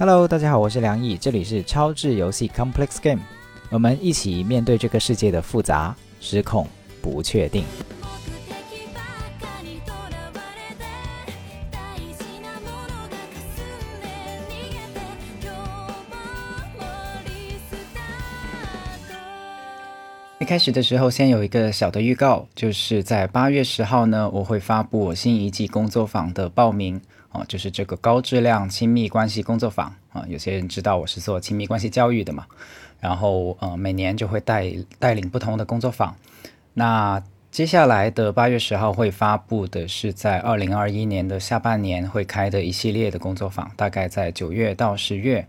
Hello，大家好，我是梁毅，这里是超智游戏 Complex Game，我们一起面对这个世界的复杂、失控、不确定。一开始的时候，先有一个小的预告，就是在八月十号呢，我会发布我新一季工作坊的报名。就是这个高质量亲密关系工作坊啊，有些人知道我是做亲密关系教育的嘛，然后呃每年就会带带领不同的工作坊。那接下来的八月十号会发布的是在二零二一年的下半年会开的一系列的工作坊，大概在九月到十月，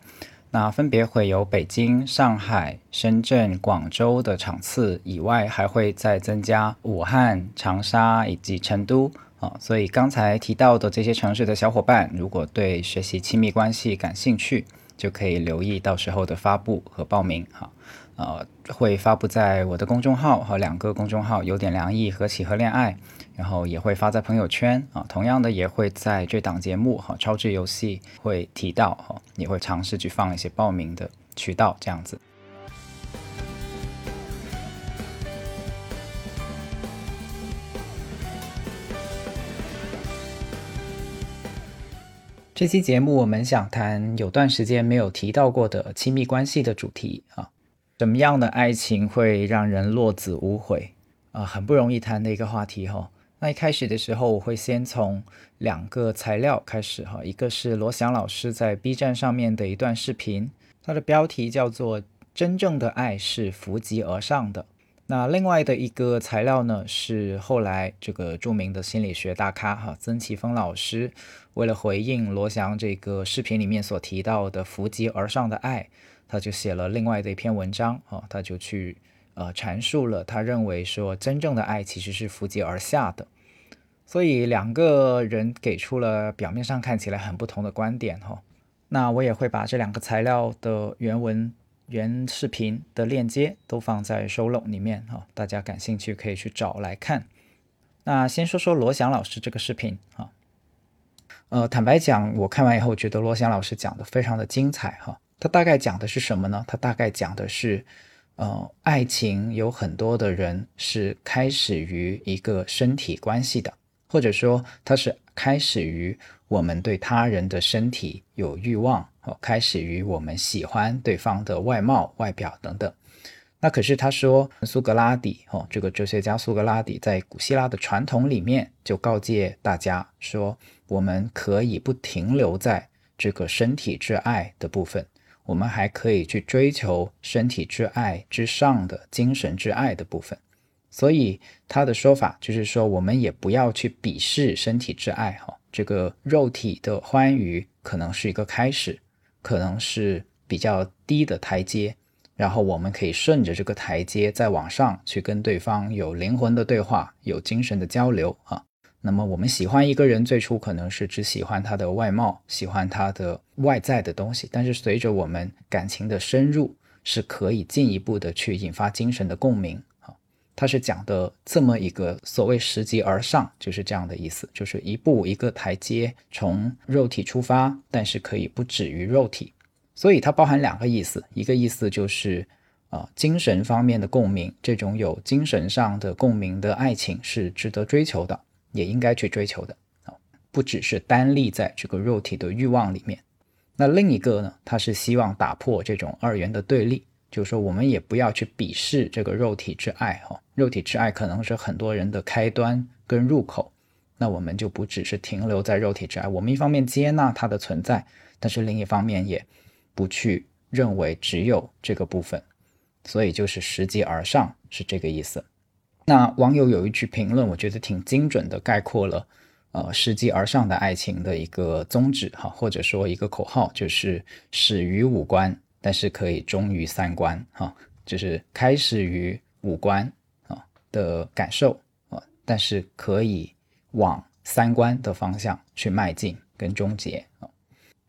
那分别会有北京、上海、深圳、广州的场次以外，还会再增加武汉、长沙以及成都。啊，所以刚才提到的这些城市的小伙伴，如果对学习亲密关系感兴趣，就可以留意到时候的发布和报名。哈，呃，会发布在我的公众号和两个公众号“有点凉意”和“喜和恋爱”，然后也会发在朋友圈。啊，同样的也会在这档节目哈“超智游戏”会提到哈，也会尝试去放一些报名的渠道，这样子。这期节目我们想谈有段时间没有提到过的亲密关系的主题啊，什么样的爱情会让人落子无悔啊？很不容易谈的一个话题哈。那一开始的时候，我会先从两个材料开始哈，一个是罗翔老师在 B 站上面的一段视频，它的标题叫做《真正的爱是扶级而上的》。那另外的一个材料呢，是后来这个著名的心理学大咖哈曾奇峰老师，为了回应罗翔这个视频里面所提到的扶极而上的爱，他就写了另外的一篇文章啊，他就去呃阐述了他认为说真正的爱其实是扶极而下的，所以两个人给出了表面上看起来很不同的观点哈。那我也会把这两个材料的原文。原视频的链接都放在收拢里面哈，大家感兴趣可以去找来看。那先说说罗翔老师这个视频哈，呃，坦白讲，我看完以后觉得罗翔老师讲的非常的精彩哈。他大概讲的是什么呢？他大概讲的是，呃，爱情有很多的人是开始于一个身体关系的，或者说他是开始于我们对他人的身体有欲望。开始于我们喜欢对方的外貌、外表等等。那可是他说，苏格拉底哦，这个哲学家苏格拉底在古希腊的传统里面就告诫大家说，我们可以不停留在这个身体之爱的部分，我们还可以去追求身体之爱之上的精神之爱的部分。所以他的说法就是说，我们也不要去鄙视身体之爱哈，这个肉体的欢愉可能是一个开始。可能是比较低的台阶，然后我们可以顺着这个台阶再往上去跟对方有灵魂的对话，有精神的交流啊。那么我们喜欢一个人，最初可能是只喜欢他的外貌，喜欢他的外在的东西，但是随着我们感情的深入，是可以进一步的去引发精神的共鸣啊。他是讲的这么一个所谓拾级而上，就是这样的意思，就是一步一个台阶，从肉体出发，但是可以不止于肉体，所以它包含两个意思，一个意思就是啊精神方面的共鸣，这种有精神上的共鸣的爱情是值得追求的，也应该去追求的啊，不只是单立在这个肉体的欲望里面。那另一个呢，他是希望打破这种二元的对立。就是说，我们也不要去鄙视这个肉体之爱，哈，肉体之爱可能是很多人的开端跟入口，那我们就不只是停留在肉体之爱，我们一方面接纳它的存在，但是另一方面也不去认为只有这个部分，所以就是拾级而上是这个意思。那网友有一句评论，我觉得挺精准的概括了，呃，拾级而上的爱情的一个宗旨，哈，或者说一个口号，就是始于五官。但是可以忠于三观，哈，就是开始于五官啊的感受啊，但是可以往三观的方向去迈进跟终结啊。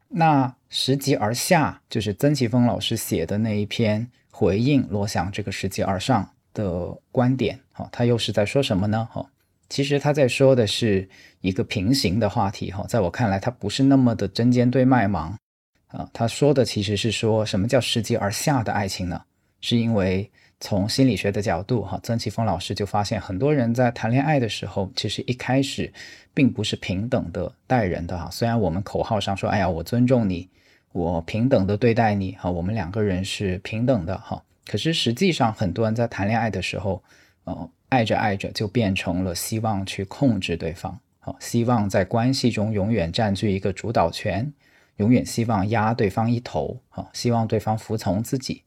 那拾级而下，就是曾奇峰老师写的那一篇回应罗翔这个拾级而上的观点，哈，他又是在说什么呢？哈，其实他在说的是一个平行的话题，哈，在我看来，他不是那么的针尖对麦芒。啊，他说的其实是说什么叫拾级而下的爱情呢？是因为从心理学的角度，哈，曾奇峰老师就发现很多人在谈恋爱的时候，其实一开始并不是平等的待人的哈。虽然我们口号上说，哎呀，我尊重你，我平等的对待你，哈，我们两个人是平等的哈。可是实际上，很多人在谈恋爱的时候，呃，爱着爱着就变成了希望去控制对方，好，希望在关系中永远占据一个主导权。永远希望压对方一头，啊，希望对方服从自己，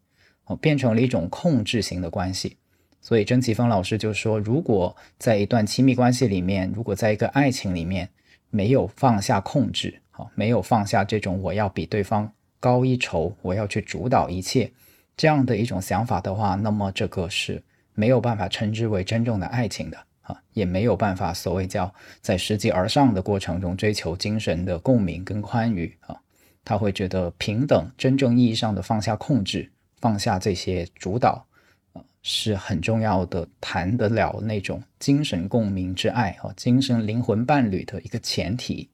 哦，变成了一种控制型的关系。所以曾奇峰老师就说，如果在一段亲密关系里面，如果在一个爱情里面没有放下控制，啊，没有放下这种我要比对方高一筹，我要去主导一切这样的一种想法的话，那么这个是没有办法称之为真正的爱情的。啊，也没有办法所谓叫在拾级而上的过程中追求精神的共鸣跟宽裕啊，他会觉得平等真正意义上的放下控制，放下这些主导，呃，是很重要的，谈得了那种精神共鸣之爱和精神灵魂伴侣的一个前提，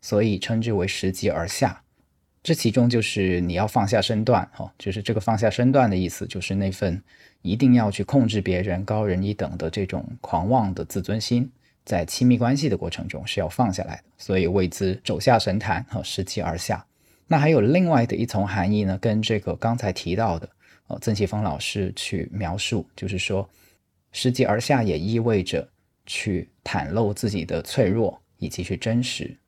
所以称之为拾级而下。这其中就是你要放下身段，哈，就是这个放下身段的意思，就是那份。一定要去控制别人、高人一等的这种狂妄的自尊心，在亲密关系的过程中是要放下来的，所以谓之走下神坛和拾级而下。那还有另外的一层含义呢，跟这个刚才提到的，呃，曾奇峰老师去描述，就是说拾级而下也意味着去袒露自己的脆弱以及去真实。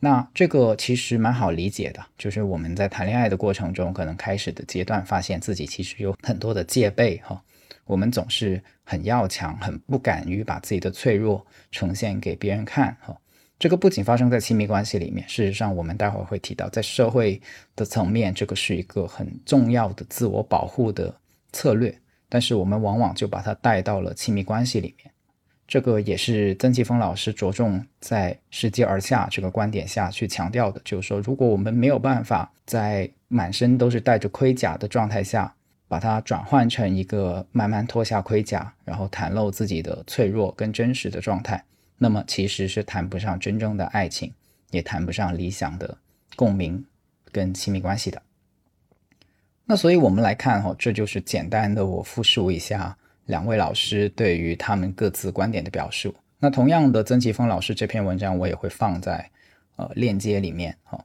那这个其实蛮好理解的，就是我们在谈恋爱的过程中，可能开始的阶段，发现自己其实有很多的戒备哈，我们总是很要强，很不敢于把自己的脆弱呈现给别人看哈。这个不仅发生在亲密关系里面，事实上我们待会儿会提到，在社会的层面，这个是一个很重要的自我保护的策略，但是我们往往就把它带到了亲密关系里面。这个也是曾奇峰老师着重在“拾级而下”这个观点下去强调的，就是说，如果我们没有办法在满身都是带着盔甲的状态下，把它转换成一个慢慢脱下盔甲，然后袒露自己的脆弱跟真实的状态，那么其实是谈不上真正的爱情，也谈不上理想的共鸣跟亲密关系的。那所以我们来看哈，这就是简单的我复述一下。两位老师对于他们各自观点的表述。那同样的，曾奇峰老师这篇文章我也会放在呃链接里面哈。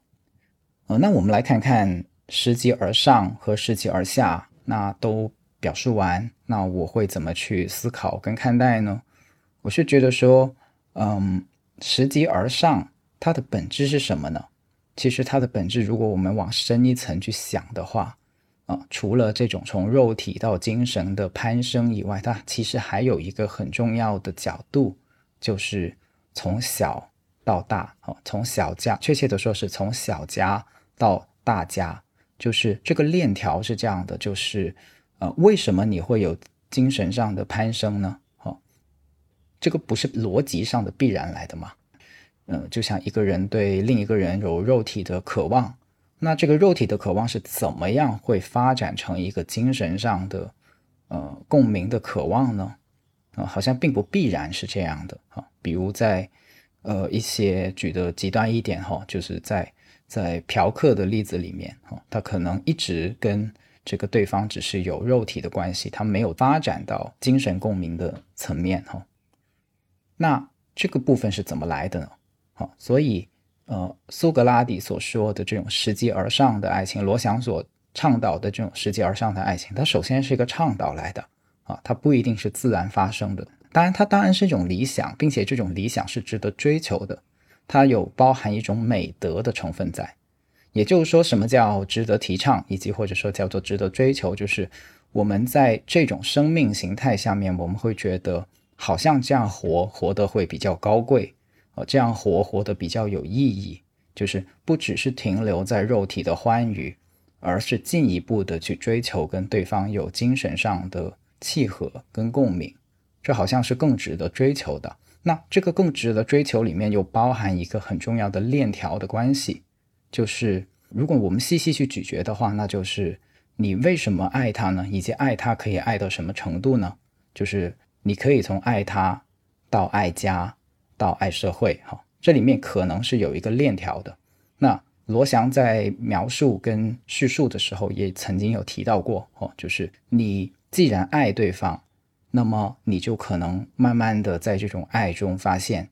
呃，那我们来看看拾级而上和拾级而下，那都表述完，那我会怎么去思考跟看待呢？我是觉得说，嗯，拾级而上它的本质是什么呢？其实它的本质，如果我们往深一层去想的话。啊，除了这种从肉体到精神的攀升以外，它其实还有一个很重要的角度，就是从小到大，哦，从小家，确切的说是从小家到大家，就是这个链条是这样的，就是呃，为什么你会有精神上的攀升呢？这个不是逻辑上的必然来的嘛？嗯，就像一个人对另一个人有肉体的渴望。那这个肉体的渴望是怎么样会发展成一个精神上的呃共鸣的渴望呢？啊，好像并不必然是这样的哈。比如在呃一些举的极端一点哈，就是在在嫖客的例子里面哈，他可能一直跟这个对方只是有肉体的关系，他没有发展到精神共鸣的层面哈。那这个部分是怎么来的呢？好，所以。呃，苏格拉底所说的这种拾级而上的爱情，罗翔所倡导的这种拾级而上的爱情，它首先是一个倡导来的啊，它不一定是自然发生的。当然，它当然是一种理想，并且这种理想是值得追求的，它有包含一种美德的成分在。也就是说，什么叫值得提倡，以及或者说叫做值得追求，就是我们在这种生命形态下面，我们会觉得好像这样活活得会比较高贵。哦，这样活活得比较有意义，就是不只是停留在肉体的欢愉，而是进一步的去追求跟对方有精神上的契合跟共鸣，这好像是更值得追求的。那这个更值得追求里面又包含一个很重要的链条的关系，就是如果我们细细去咀嚼的话，那就是你为什么爱他呢？以及爱他可以爱到什么程度呢？就是你可以从爱他到爱家。到爱社会，哈，这里面可能是有一个链条的。那罗翔在描述跟叙述的时候，也曾经有提到过哦，就是你既然爱对方，那么你就可能慢慢的在这种爱中发现，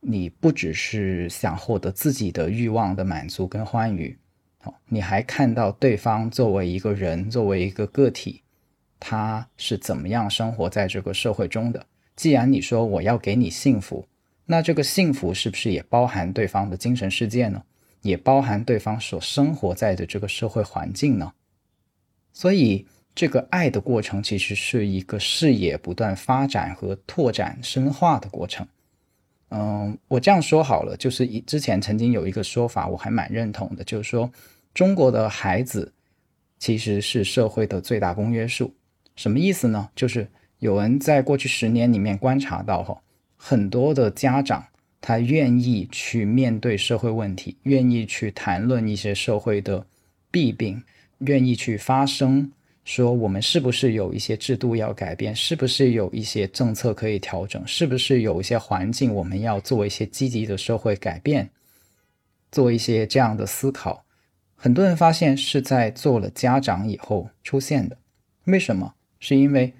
你不只是想获得自己的欲望的满足跟欢愉，哦，你还看到对方作为一个人，作为一个个体，他是怎么样生活在这个社会中的。既然你说我要给你幸福。那这个幸福是不是也包含对方的精神世界呢？也包含对方所生活在的这个社会环境呢？所以，这个爱的过程其实是一个视野不断发展和拓展深化的过程。嗯，我这样说好了，就是以之前曾经有一个说法，我还蛮认同的，就是说中国的孩子其实是社会的最大公约数。什么意思呢？就是有人在过去十年里面观察到哈。很多的家长，他愿意去面对社会问题，愿意去谈论一些社会的弊病，愿意去发声，说我们是不是有一些制度要改变，是不是有一些政策可以调整，是不是有一些环境我们要做一些积极的社会改变，做一些这样的思考。很多人发现是在做了家长以后出现的，为什么？是因为。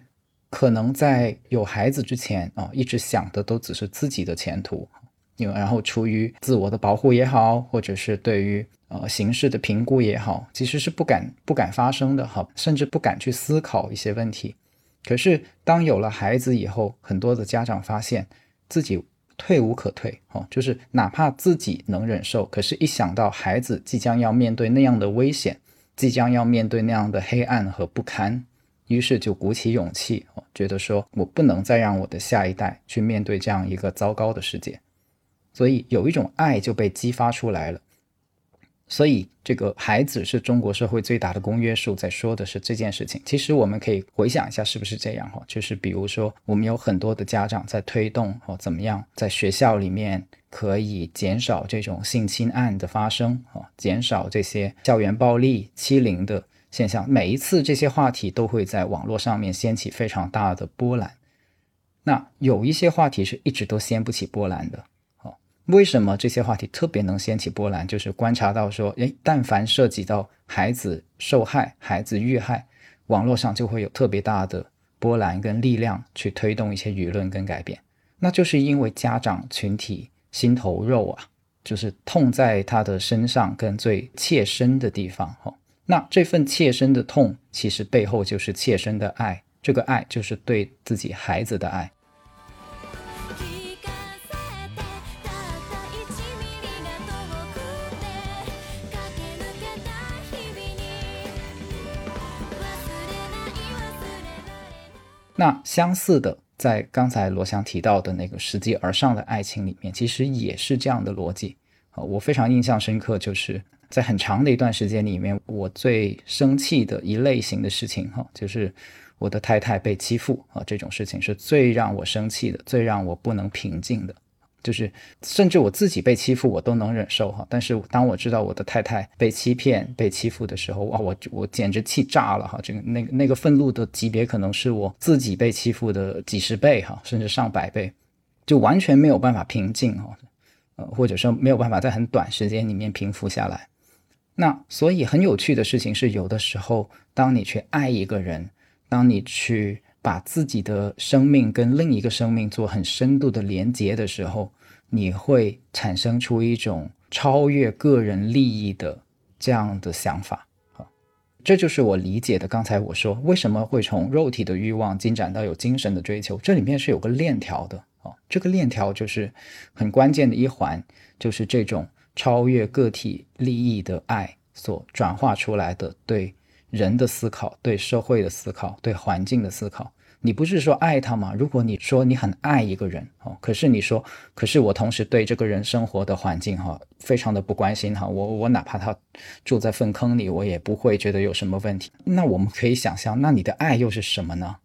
可能在有孩子之前啊，一直想的都只是自己的前途，因为然后出于自我的保护也好，或者是对于呃形势的评估也好，其实是不敢不敢发生的哈，甚至不敢去思考一些问题。可是当有了孩子以后，很多的家长发现自己退无可退哦，就是哪怕自己能忍受，可是一想到孩子即将要面对那样的危险，即将要面对那样的黑暗和不堪。于是就鼓起勇气，觉得说我不能再让我的下一代去面对这样一个糟糕的世界，所以有一种爱就被激发出来了。所以这个孩子是中国社会最大的公约数，在说的是这件事情。其实我们可以回想一下，是不是这样？哈，就是比如说，我们有很多的家长在推动，哦，怎么样在学校里面可以减少这种性侵案的发生，啊，减少这些校园暴力、欺凌的。现象，每一次这些话题都会在网络上面掀起非常大的波澜。那有一些话题是一直都掀不起波澜的。哦，为什么这些话题特别能掀起波澜？就是观察到说，诶，但凡涉及到孩子受害、孩子遇害，网络上就会有特别大的波澜跟力量去推动一些舆论跟改变。那就是因为家长群体心头肉啊，就是痛在他的身上跟最切身的地方，哈。那这份切身的痛，其实背后就是切身的爱，这个爱就是对自己孩子的爱。那相似的，在刚才罗翔提到的那个拾级而上的爱情里面，其实也是这样的逻辑啊。我非常印象深刻，就是。在很长的一段时间里面，我最生气的一类型的事情，哈，就是我的太太被欺负啊，这种事情是最让我生气的，最让我不能平静的。就是甚至我自己被欺负，我都能忍受哈，但是当我知道我的太太被欺骗、被欺负的时候，哇，我我简直气炸了哈！这个那那个愤怒的级别可能是我自己被欺负的几十倍哈，甚至上百倍，就完全没有办法平静哈，呃，或者说没有办法在很短时间里面平复下来。那所以很有趣的事情是，有的时候，当你去爱一个人，当你去把自己的生命跟另一个生命做很深度的连接的时候，你会产生出一种超越个人利益的这样的想法啊，这就是我理解的。刚才我说为什么会从肉体的欲望进展到有精神的追求，这里面是有个链条的啊，这个链条就是很关键的一环，就是这种。超越个体利益的爱所转化出来的对人的思考、对社会的思考、对环境的思考，你不是说爱他吗？如果你说你很爱一个人哦，可是你说，可是我同时对这个人生活的环境哈，非常的不关心哈，我我哪怕他住在粪坑里，我也不会觉得有什么问题。那我们可以想象，那你的爱又是什么呢？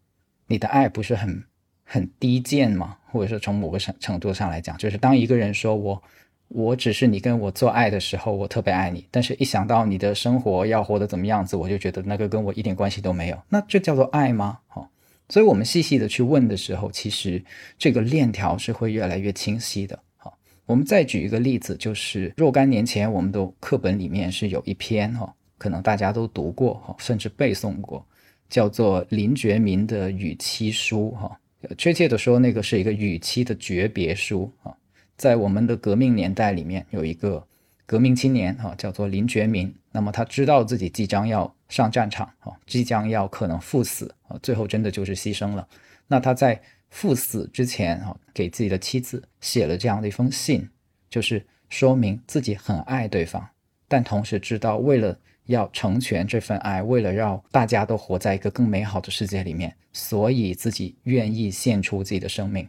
你的爱不是很很低贱吗？或者说从某个程程度上来讲，就是当一个人说我。我只是你跟我做爱的时候，我特别爱你，但是一想到你的生活要活得怎么样子，我就觉得那个跟我一点关系都没有。那这叫做爱吗？哈，所以我们细细的去问的时候，其实这个链条是会越来越清晰的。哈，我们再举一个例子，就是若干年前我们的课本里面是有一篇哈，可能大家都读过哈，甚至背诵过，叫做林觉民的《与妻书》哈。确切的说，那个是一个与妻的诀别书啊。在我们的革命年代里面，有一个革命青年哈，叫做林觉民。那么他知道自己即将要上战场啊，即将要可能赴死啊，最后真的就是牺牲了。那他在赴死之前啊，给自己的妻子写了这样的一封信，就是说明自己很爱对方，但同时知道为了要成全这份爱，为了让大家都活在一个更美好的世界里面，所以自己愿意献出自己的生命。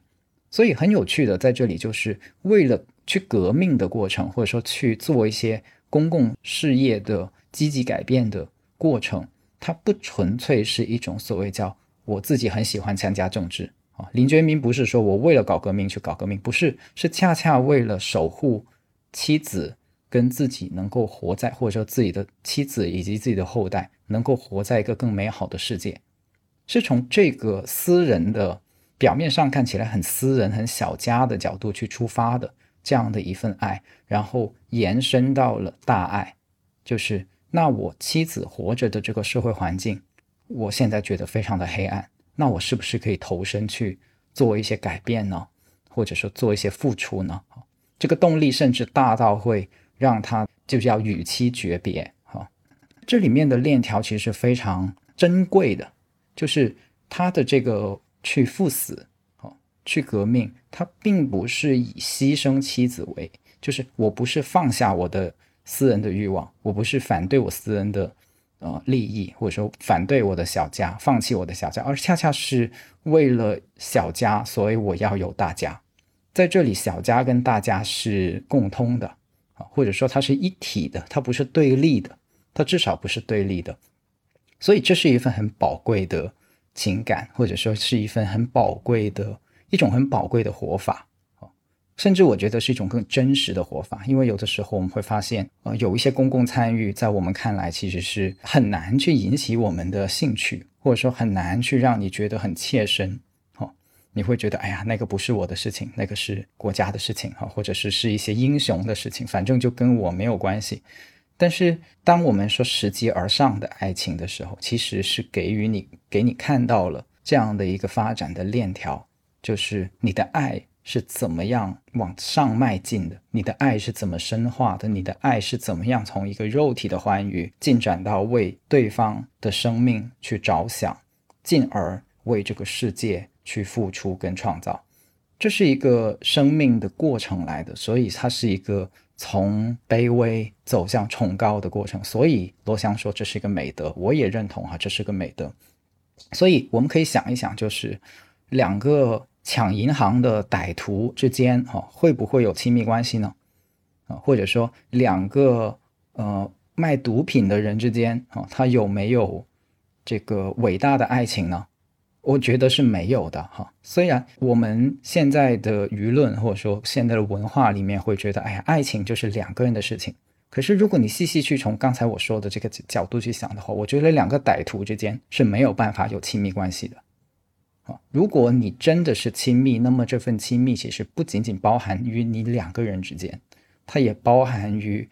所以很有趣的，在这里就是为了去革命的过程，或者说去做一些公共事业的积极改变的过程，它不纯粹是一种所谓叫我自己很喜欢参加政治啊。林觉民不是说我为了搞革命去搞革命，不是，是恰恰为了守护妻子跟自己能够活在，或者说自己的妻子以及自己的后代能够活在一个更美好的世界，是从这个私人的。表面上看起来很私人、很小家的角度去出发的这样的一份爱，然后延伸到了大爱，就是那我妻子活着的这个社会环境，我现在觉得非常的黑暗，那我是不是可以投身去做一些改变呢？或者说做一些付出呢？这个动力甚至大到会让他就是要与妻诀别。哈，这里面的链条其实是非常珍贵的，就是他的这个。去赴死，哦，去革命，他并不是以牺牲妻子为，就是我不是放下我的私人的欲望，我不是反对我私人的呃利益，或者说反对我的小家，放弃我的小家，而恰恰是为了小家，所以我要有大家。在这里，小家跟大家是共通的啊，或者说它是一体的，它不是对立的，它至少不是对立的，所以这是一份很宝贵的。情感，或者说是一份很宝贵的一种很宝贵的活法甚至我觉得是一种更真实的活法。因为有的时候我们会发现，呃，有一些公共参与，在我们看来其实是很难去引起我们的兴趣，或者说很难去让你觉得很切身。哦，你会觉得，哎呀，那个不是我的事情，那个是国家的事情，哈，或者是是一些英雄的事情，反正就跟我没有关系。但是，当我们说拾级而上的爱情的时候，其实是给予你、给你看到了这样的一个发展的链条，就是你的爱是怎么样往上迈进的，你的爱是怎么深化的，你的爱是怎么样从一个肉体的欢愉进展到为对方的生命去着想，进而为这个世界去付出跟创造，这是一个生命的过程来的，所以它是一个。从卑微走向崇高的过程，所以罗翔说这是一个美德，我也认同哈，这是个美德。所以我们可以想一想，就是两个抢银行的歹徒之间哈，会不会有亲密关系呢？啊，或者说两个呃卖毒品的人之间啊，他有没有这个伟大的爱情呢？我觉得是没有的哈。虽然我们现在的舆论或者说现在的文化里面会觉得，哎呀，爱情就是两个人的事情。可是如果你细细去从刚才我说的这个角度去想的话，我觉得两个歹徒之间是没有办法有亲密关系的。啊，如果你真的是亲密，那么这份亲密其实不仅仅包含于你两个人之间，它也包含于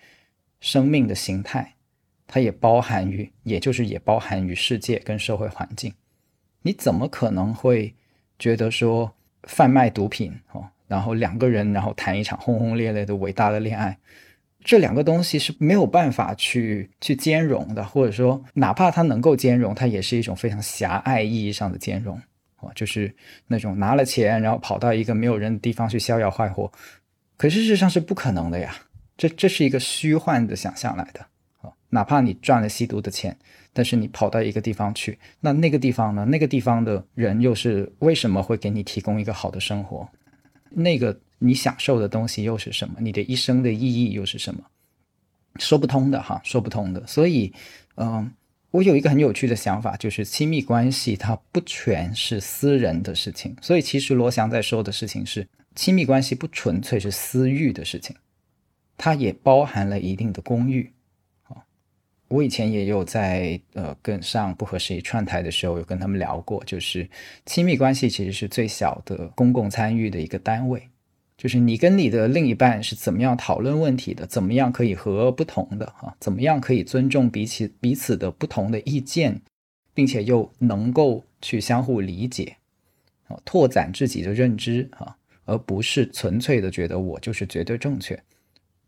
生命的形态，它也包含于，也就是也包含于世界跟社会环境。你怎么可能会觉得说贩卖毒品哦，然后两个人然后谈一场轰轰烈烈的伟大的恋爱，这两个东西是没有办法去去兼容的，或者说哪怕它能够兼容，它也是一种非常狭隘意义上的兼容哦，就是那种拿了钱然后跑到一个没有人的地方去逍遥快活，可事实上是不可能的呀，这这是一个虚幻的想象来的啊，哪怕你赚了吸毒的钱。但是你跑到一个地方去，那那个地方呢？那个地方的人又是为什么会给你提供一个好的生活？那个你享受的东西又是什么？你的一生的意义又是什么？说不通的哈，说不通的。所以，嗯，我有一个很有趣的想法，就是亲密关系它不全是私人的事情。所以，其实罗翔在说的事情是，亲密关系不纯粹是私欲的事情，它也包含了一定的公欲。我以前也有在呃跟上不合时宜串台的时候，有跟他们聊过，就是亲密关系其实是最小的公共参与的一个单位就是你跟你的另一半是怎么样讨论问题的，怎么样可以和不同的哈，怎么样可以尊重彼此彼此的不同的意见，并且又能够去相互理解，啊，拓展自己的认知啊，而不是纯粹的觉得我就是绝对正确。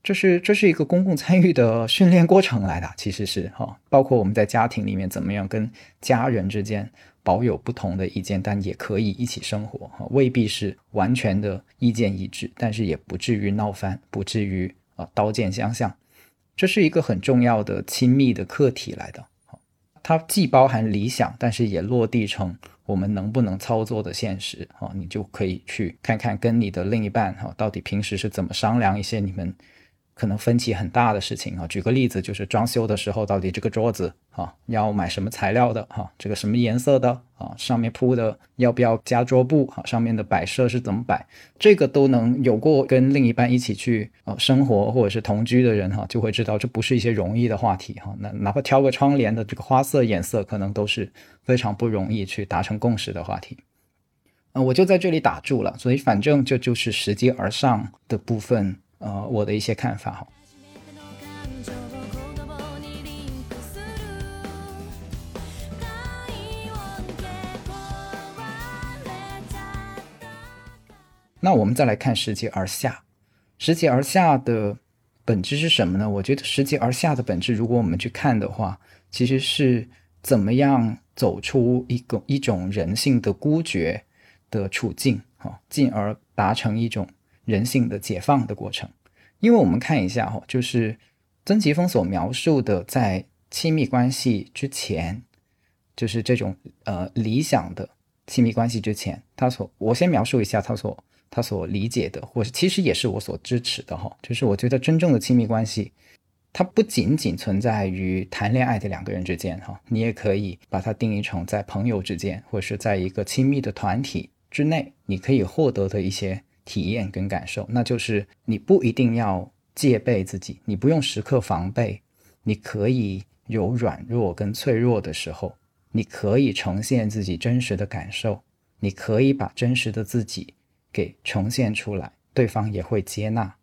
这是这是一个公共参与的训练过程来的，其实是哈，包括我们在家庭里面怎么样跟家人之间保有不同的意见，但也可以一起生活哈，未必是完全的意见一致，但是也不至于闹翻，不至于啊刀剑相向。这是一个很重要的亲密的课题来的，它既包含理想，但是也落地成我们能不能操作的现实哈，你就可以去看看跟你的另一半哈，到底平时是怎么商量一些你们。可能分歧很大的事情啊，举个例子，就是装修的时候，到底这个桌子啊要买什么材料的哈，这个什么颜色的啊，上面铺的要不要加桌布哈，上面的摆设是怎么摆，这个都能有过跟另一半一起去啊生活或者是同居的人哈，就会知道这不是一些容易的话题哈。那哪怕挑个窗帘的这个花色颜色，可能都是非常不容易去达成共识的话题。呃，我就在这里打住了，所以反正这就是拾阶而上的部分。呃，我的一些看法哈。那我们再来看拾级而下，拾级而下的本质是什么呢？我觉得拾级而下的本质，如果我们去看的话，其实是怎么样走出一个一种人性的孤绝的处境，哈，进而达成一种。人性的解放的过程，因为我们看一下哈，就是曾奇峰所描述的，在亲密关系之前，就是这种呃理想的亲密关系之前，他所我先描述一下他所他所理解的，或是其实也是我所支持的哈，就是我觉得真正的亲密关系，它不仅仅存在于谈恋爱的两个人之间哈，你也可以把它定义成在朋友之间，或者是在一个亲密的团体之内，你可以获得的一些。体验跟感受，那就是你不一定要戒备自己，你不用时刻防备，你可以有软弱跟脆弱的时候，你可以呈现自己真实的感受，你可以把真实的自己给呈现出来，对方也会接纳。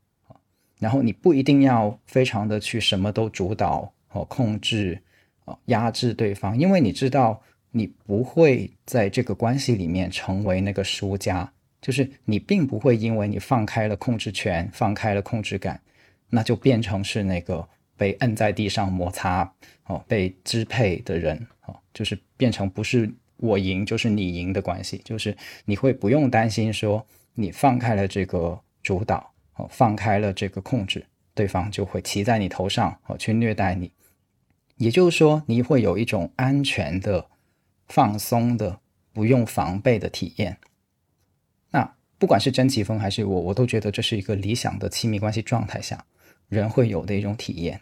然后你不一定要非常的去什么都主导和控制哦压制对方，因为你知道你不会在这个关系里面成为那个输家。就是你并不会因为你放开了控制权，放开了控制感，那就变成是那个被摁在地上摩擦哦，被支配的人哦，就是变成不是我赢就是你赢的关系。就是你会不用担心说你放开了这个主导哦，放开了这个控制，对方就会骑在你头上哦去虐待你。也就是说，你会有一种安全的、放松的、不用防备的体验。不管是真奇峰还是我，我都觉得这是一个理想的亲密关系状态下人会有的一种体验。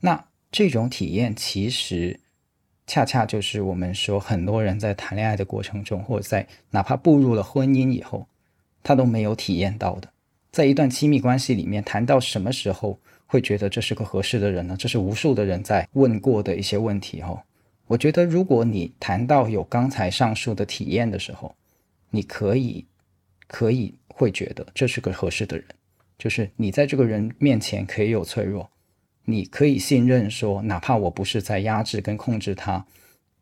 那这种体验其实恰恰就是我们说很多人在谈恋爱的过程中，或者在哪怕步入了婚姻以后，他都没有体验到的。在一段亲密关系里面，谈到什么时候会觉得这是个合适的人呢？这是无数的人在问过的一些问题。哈，我觉得如果你谈到有刚才上述的体验的时候，你可以。可以会觉得这是个合适的人，就是你在这个人面前可以有脆弱，你可以信任说，哪怕我不是在压制跟控制他，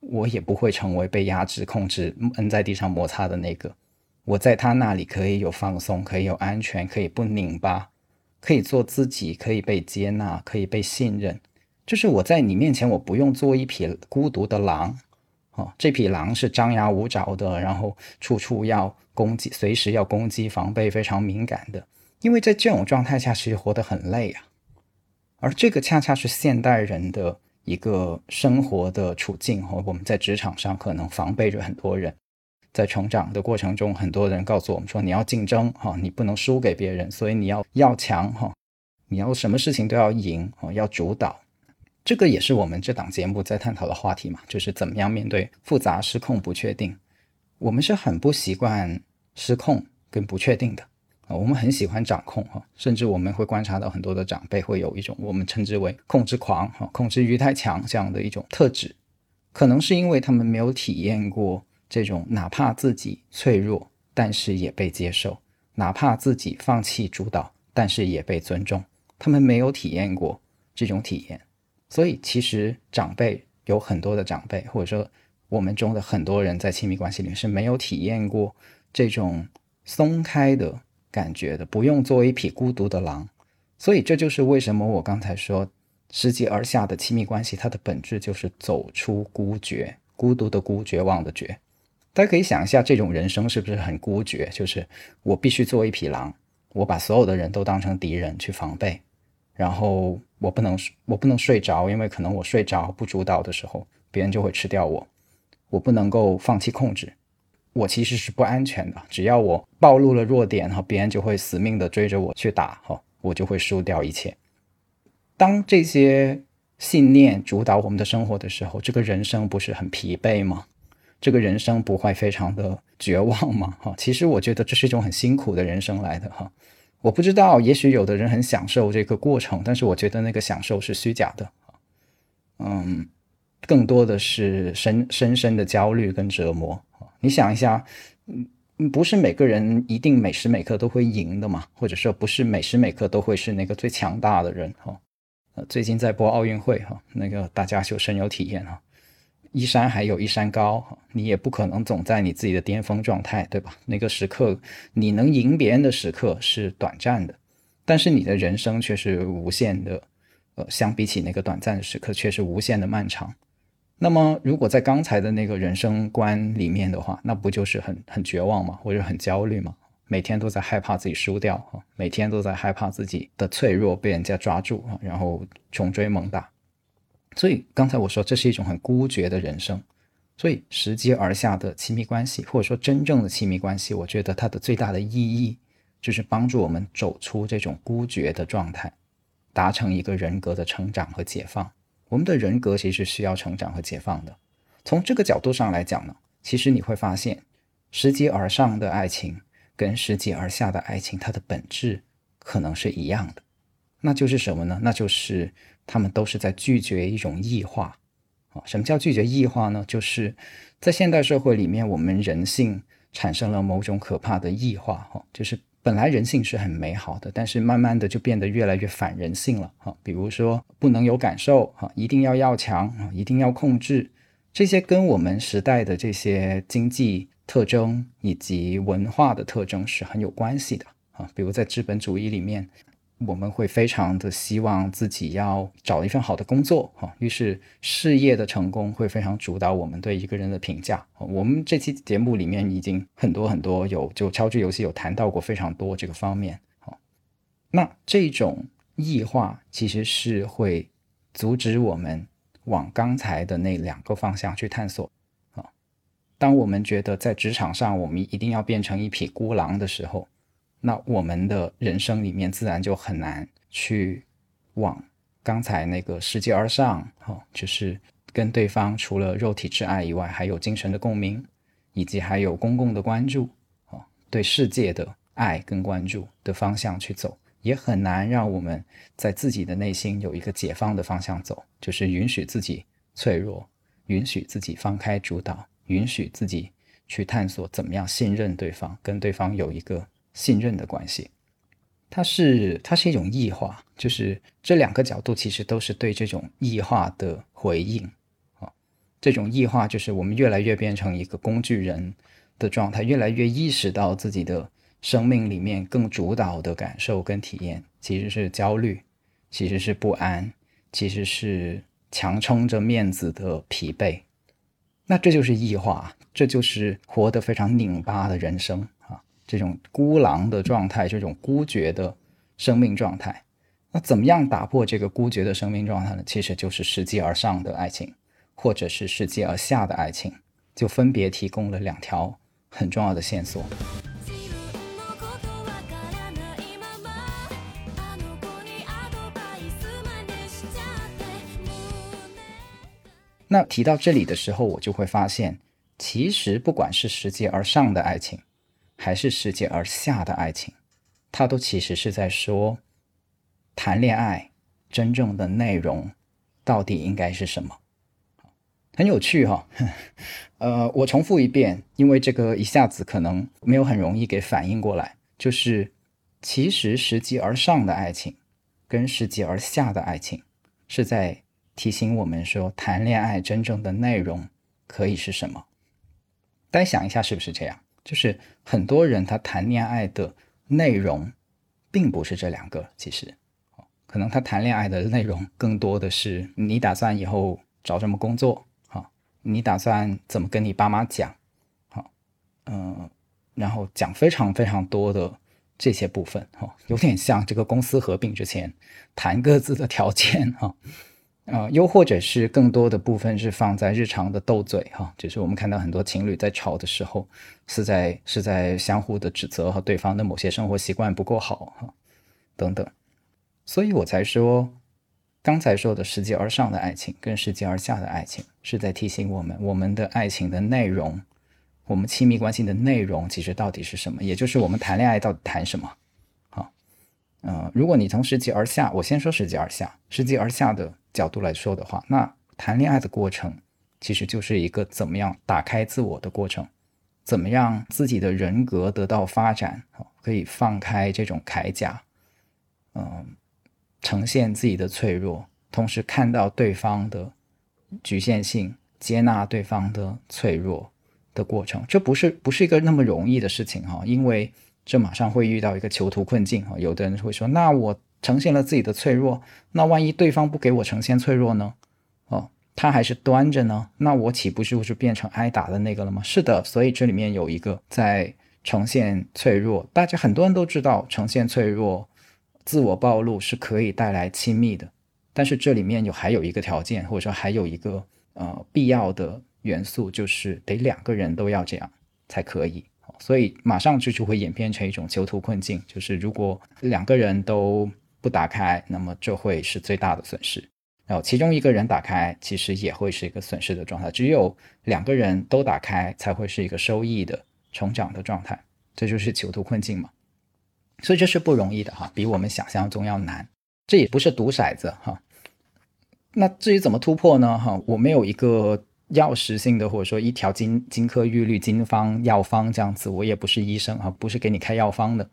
我也不会成为被压制、控制、摁在地上摩擦的那个。我在他那里可以有放松，可以有安全，可以不拧巴，可以做自己，可以被接纳，可以被信任。就是我在你面前，我不用做一匹孤独的狼。哦，这匹狼是张牙舞爪的，然后处处要攻击，随时要攻击，防备非常敏感的。因为在这种状态下，其实活得很累啊。而这个恰恰是现代人的一个生活的处境。哈，我们在职场上可能防备着很多人，在成长的过程中，很多人告诉我们说，你要竞争，哈，你不能输给别人，所以你要要强，哈，你要什么事情都要赢，哦，要主导。这个也是我们这档节目在探讨的话题嘛，就是怎么样面对复杂、失控、不确定。我们是很不习惯失控跟不确定的啊，我们很喜欢掌控哈，甚至我们会观察到很多的长辈会有一种我们称之为控制狂哈、控制欲太强这样的一种特质，可能是因为他们没有体验过这种哪怕自己脆弱，但是也被接受；哪怕自己放弃主导，但是也被尊重。他们没有体验过这种体验，所以其实长辈有很多的长辈，或者说我们中的很多人在亲密关系里面是没有体验过这种松开的感觉的，不用做一匹孤独的狼。所以这就是为什么我刚才说拾级而下的亲密关系，它的本质就是走出孤绝，孤独的孤，绝望的绝。大家可以想一下，这种人生是不是很孤绝？就是我必须做一匹狼，我把所有的人都当成敌人去防备。然后我不能我不能睡着，因为可能我睡着不主导的时候，别人就会吃掉我。我不能够放弃控制，我其实是不安全的。只要我暴露了弱点，哈，别人就会死命的追着我去打，哈，我就会输掉一切。当这些信念主导我们的生活的时候，这个人生不是很疲惫吗？这个人生不会非常的绝望吗？哈，其实我觉得这是一种很辛苦的人生来的，哈。我不知道，也许有的人很享受这个过程，但是我觉得那个享受是虚假的，嗯，更多的是深深深的焦虑跟折磨。你想一下，嗯，不是每个人一定每时每刻都会赢的嘛，或者说不是每时每刻都会是那个最强大的人哈。最近在播奥运会哈，那个大家就深有体验哈。一山还有一山高，你也不可能总在你自己的巅峰状态，对吧？那个时刻你能赢别人的时刻是短暂的，但是你的人生却是无限的。呃，相比起那个短暂的时刻，却是无限的漫长。那么，如果在刚才的那个人生观里面的话，那不就是很很绝望吗？或者很焦虑吗？每天都在害怕自己输掉，每天都在害怕自己的脆弱被人家抓住，然后穷追猛打。所以刚才我说这是一种很孤绝的人生，所以拾级而下的亲密关系，或者说真正的亲密关系，我觉得它的最大的意义就是帮助我们走出这种孤绝的状态，达成一个人格的成长和解放。我们的人格其实需要成长和解放的。从这个角度上来讲呢，其实你会发现，拾级而上的爱情跟拾级而下的爱情，它的本质可能是一样的，那就是什么呢？那就是。他们都是在拒绝一种异化，啊，什么叫拒绝异化呢？就是在现代社会里面，我们人性产生了某种可怕的异化，哈，就是本来人性是很美好的，但是慢慢的就变得越来越反人性了，哈，比如说不能有感受，哈，一定要要强，啊，一定要控制，这些跟我们时代的这些经济特征以及文化的特征是很有关系的，啊，比如在资本主义里面。我们会非常的希望自己要找一份好的工作，哈，于是事业的成功会非常主导我们对一个人的评价。我们这期节目里面已经很多很多有就超智游戏有谈到过非常多这个方面，好，那这种异化其实是会阻止我们往刚才的那两个方向去探索，啊，当我们觉得在职场上我们一定要变成一匹孤狼的时候。那我们的人生里面自然就很难去往刚才那个世界而上，哈，就是跟对方除了肉体之爱以外，还有精神的共鸣，以及还有公共的关注，啊，对世界的爱跟关注的方向去走，也很难让我们在自己的内心有一个解放的方向走，就是允许自己脆弱，允许自己放开主导，允许自己去探索怎么样信任对方，跟对方有一个。信任的关系，它是它是一种异化，就是这两个角度其实都是对这种异化的回应啊。这种异化就是我们越来越变成一个工具人的状态，越来越意识到自己的生命里面更主导的感受跟体验其实是焦虑，其实是不安，其实是强撑着面子的疲惫。那这就是异化，这就是活得非常拧巴的人生。这种孤狼的状态，这种孤绝的生命状态，那怎么样打破这个孤绝的生命状态呢？其实就是拾级而上的爱情，或者是拾级而下的爱情，就分别提供了两条很重要的线索。那提到这里的时候，我就会发现，其实不管是拾级而上的爱情。还是世界而下的爱情，它都其实是在说，谈恋爱真正的内容到底应该是什么？很有趣哈，呃，我重复一遍，因为这个一下子可能没有很容易给反应过来。就是其实拾级而上的爱情，跟拾级而下的爱情，是在提醒我们说，谈恋爱真正的内容可以是什么？大家想一下，是不是这样？就是很多人他谈恋爱的内容，并不是这两个，其实，可能他谈恋爱的内容更多的是你打算以后找什么工作，哈，你打算怎么跟你爸妈讲，好，嗯，然后讲非常非常多的这些部分，哈，有点像这个公司合并之前谈各自的条件，哈。啊，又或者是更多的部分是放在日常的斗嘴哈，就是我们看到很多情侣在吵的时候，是在是在相互的指责和对方的某些生活习惯不够好哈，等等，所以我才说，刚才说的拾级而上的爱情跟拾级而下的爱情，是在提醒我们，我们的爱情的内容，我们亲密关系的内容其实到底是什么，也就是我们谈恋爱到底谈什么。嗯，如果你从拾级而下，我先说拾级而下，拾级而下的角度来说的话，那谈恋爱的过程其实就是一个怎么样打开自我的过程，怎么样自己的人格得到发展，可以放开这种铠甲，嗯，呈现自己的脆弱，同时看到对方的局限性，接纳对方的脆弱的过程，这不是不是一个那么容易的事情哈，因为。这马上会遇到一个囚徒困境啊！有的人会说：“那我呈现了自己的脆弱，那万一对方不给我呈现脆弱呢？哦，他还是端着呢，那我岂不是就变成挨打的那个了吗？”是的，所以这里面有一个在呈现脆弱，大家很多人都知道，呈现脆弱、自我暴露是可以带来亲密的，但是这里面有还有一个条件，或者说还有一个呃必要的元素，就是得两个人都要这样才可以。所以马上就就会演变成一种囚徒困境，就是如果两个人都不打开，那么这会是最大的损失。然后其中一个人打开，其实也会是一个损失的状态。只有两个人都打开，才会是一个收益的成长的状态。这就是囚徒困境嘛。所以这是不容易的哈，比我们想象中要难。这也不是赌骰子哈。那至于怎么突破呢？哈，我没有一个。药食性的，或者说一条金金科玉律金方药方这样子，我也不是医生啊，不是给你开药方的，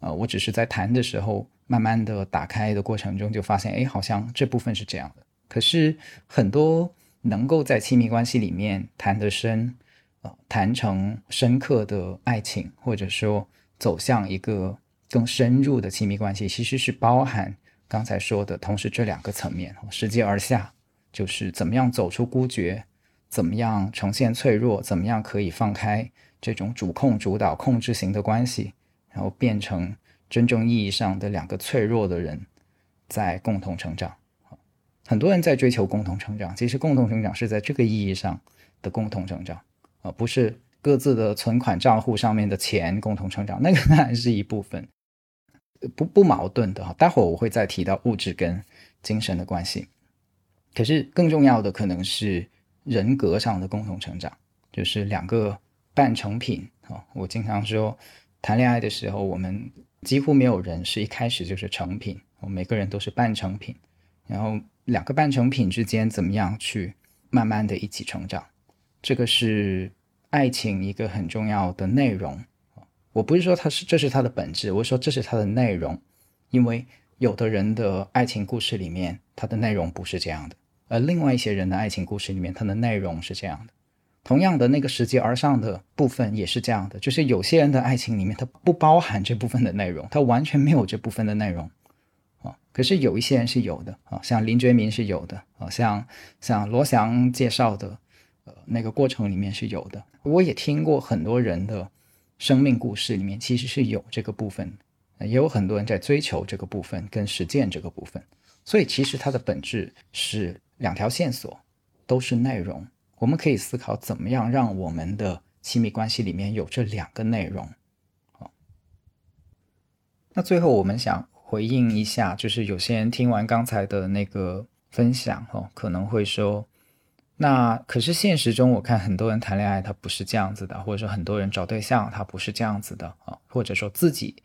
呃，我只是在谈的时候，慢慢的打开的过程中，就发现，哎，好像这部分是这样的。可是很多能够在亲密关系里面谈得深，呃，谈成深刻的爱情，或者说走向一个更深入的亲密关系，其实是包含刚才说的同时这两个层面，拾级而下，就是怎么样走出孤绝。怎么样呈现脆弱？怎么样可以放开这种主控、主导、控制型的关系，然后变成真正意义上的两个脆弱的人，在共同成长？很多人在追求共同成长，其实共同成长是在这个意义上的共同成长啊，不是各自的存款账户上面的钱共同成长，那个当然是一部分，不不矛盾的哈。待会儿我会再提到物质跟精神的关系，可是更重要的可能是。人格上的共同成长，就是两个半成品啊。我经常说，谈恋爱的时候，我们几乎没有人是一开始就是成品，我们每个人都是半成品。然后两个半成品之间怎么样去慢慢的一起成长，这个是爱情一个很重要的内容我不是说它是这是它的本质，我说这是它的内容，因为有的人的爱情故事里面，它的内容不是这样的。而另外一些人的爱情故事里面，它的内容是这样的。同样的，那个拾级而上的部分也是这样的，就是有些人的爱情里面，它不包含这部分的内容，它完全没有这部分的内容啊。可是有一些人是有的啊，像林觉民是有的啊，像像罗翔介绍的呃那个过程里面是有的。我也听过很多人的生命故事里面，其实是有这个部分，也有很多人在追求这个部分跟实践这个部分。所以其实它的本质是。两条线索都是内容，我们可以思考怎么样让我们的亲密关系里面有这两个内容。好，那最后我们想回应一下，就是有些人听完刚才的那个分享，哦，可能会说，那可是现实中我看很多人谈恋爱他不是这样子的，或者说很多人找对象他不是这样子的啊，或者说自己